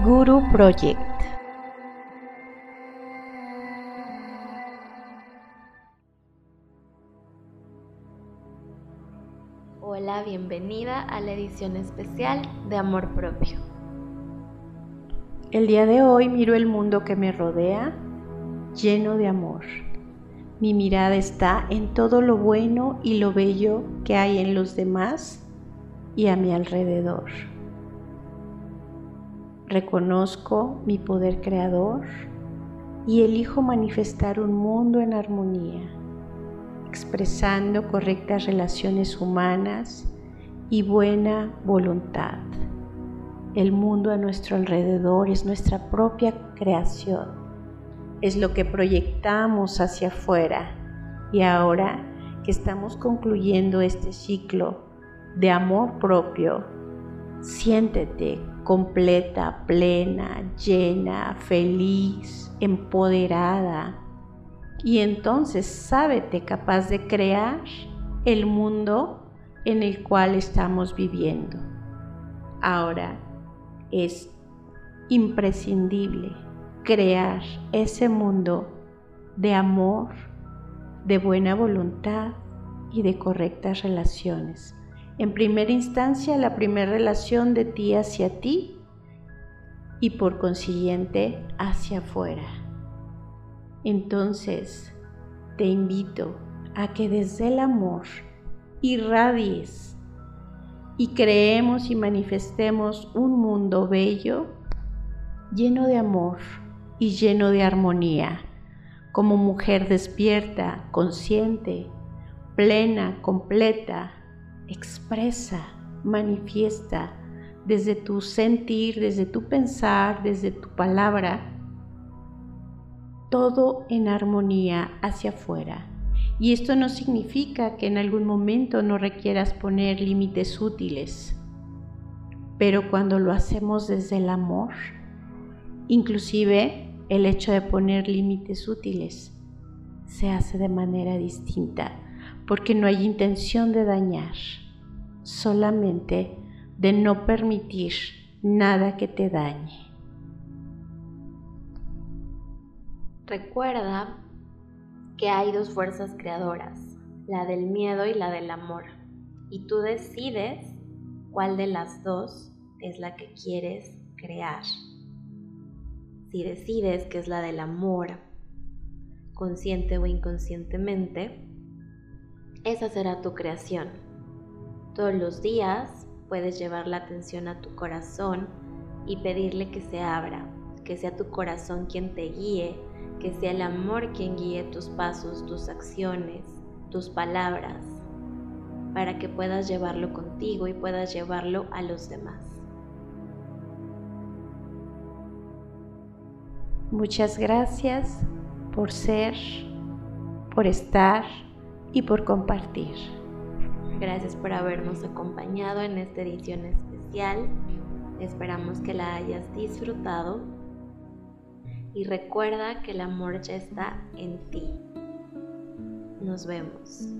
Guru Project. Hola, bienvenida a la edición especial de Amor Propio. El día de hoy miro el mundo que me rodea lleno de amor. Mi mirada está en todo lo bueno y lo bello que hay en los demás y a mi alrededor. Reconozco mi poder creador y elijo manifestar un mundo en armonía, expresando correctas relaciones humanas y buena voluntad. El mundo a nuestro alrededor es nuestra propia creación, es lo que proyectamos hacia afuera y ahora que estamos concluyendo este ciclo de amor propio, siéntete completa, plena, llena, feliz, empoderada. Y entonces sábete capaz de crear el mundo en el cual estamos viviendo. Ahora es imprescindible crear ese mundo de amor, de buena voluntad y de correctas relaciones en primera instancia la primera relación de ti hacia ti y por consiguiente hacia afuera. Entonces te invito a que desde el amor irradies y creemos y manifestemos un mundo bello, lleno de amor y lleno de armonía, como mujer despierta, consciente, plena, completa, expresa, manifiesta desde tu sentir, desde tu pensar, desde tu palabra, todo en armonía hacia afuera. Y esto no significa que en algún momento no requieras poner límites útiles, pero cuando lo hacemos desde el amor, inclusive el hecho de poner límites útiles se hace de manera distinta porque no hay intención de dañar, solamente de no permitir nada que te dañe. Recuerda que hay dos fuerzas creadoras, la del miedo y la del amor, y tú decides cuál de las dos es la que quieres crear. Si decides que es la del amor, consciente o inconscientemente, esa será tu creación. Todos los días puedes llevar la atención a tu corazón y pedirle que se abra, que sea tu corazón quien te guíe, que sea el amor quien guíe tus pasos, tus acciones, tus palabras, para que puedas llevarlo contigo y puedas llevarlo a los demás. Muchas gracias por ser, por estar y por compartir. Gracias por habernos acompañado en esta edición especial. Esperamos que la hayas disfrutado y recuerda que el amor ya está en ti. Nos vemos.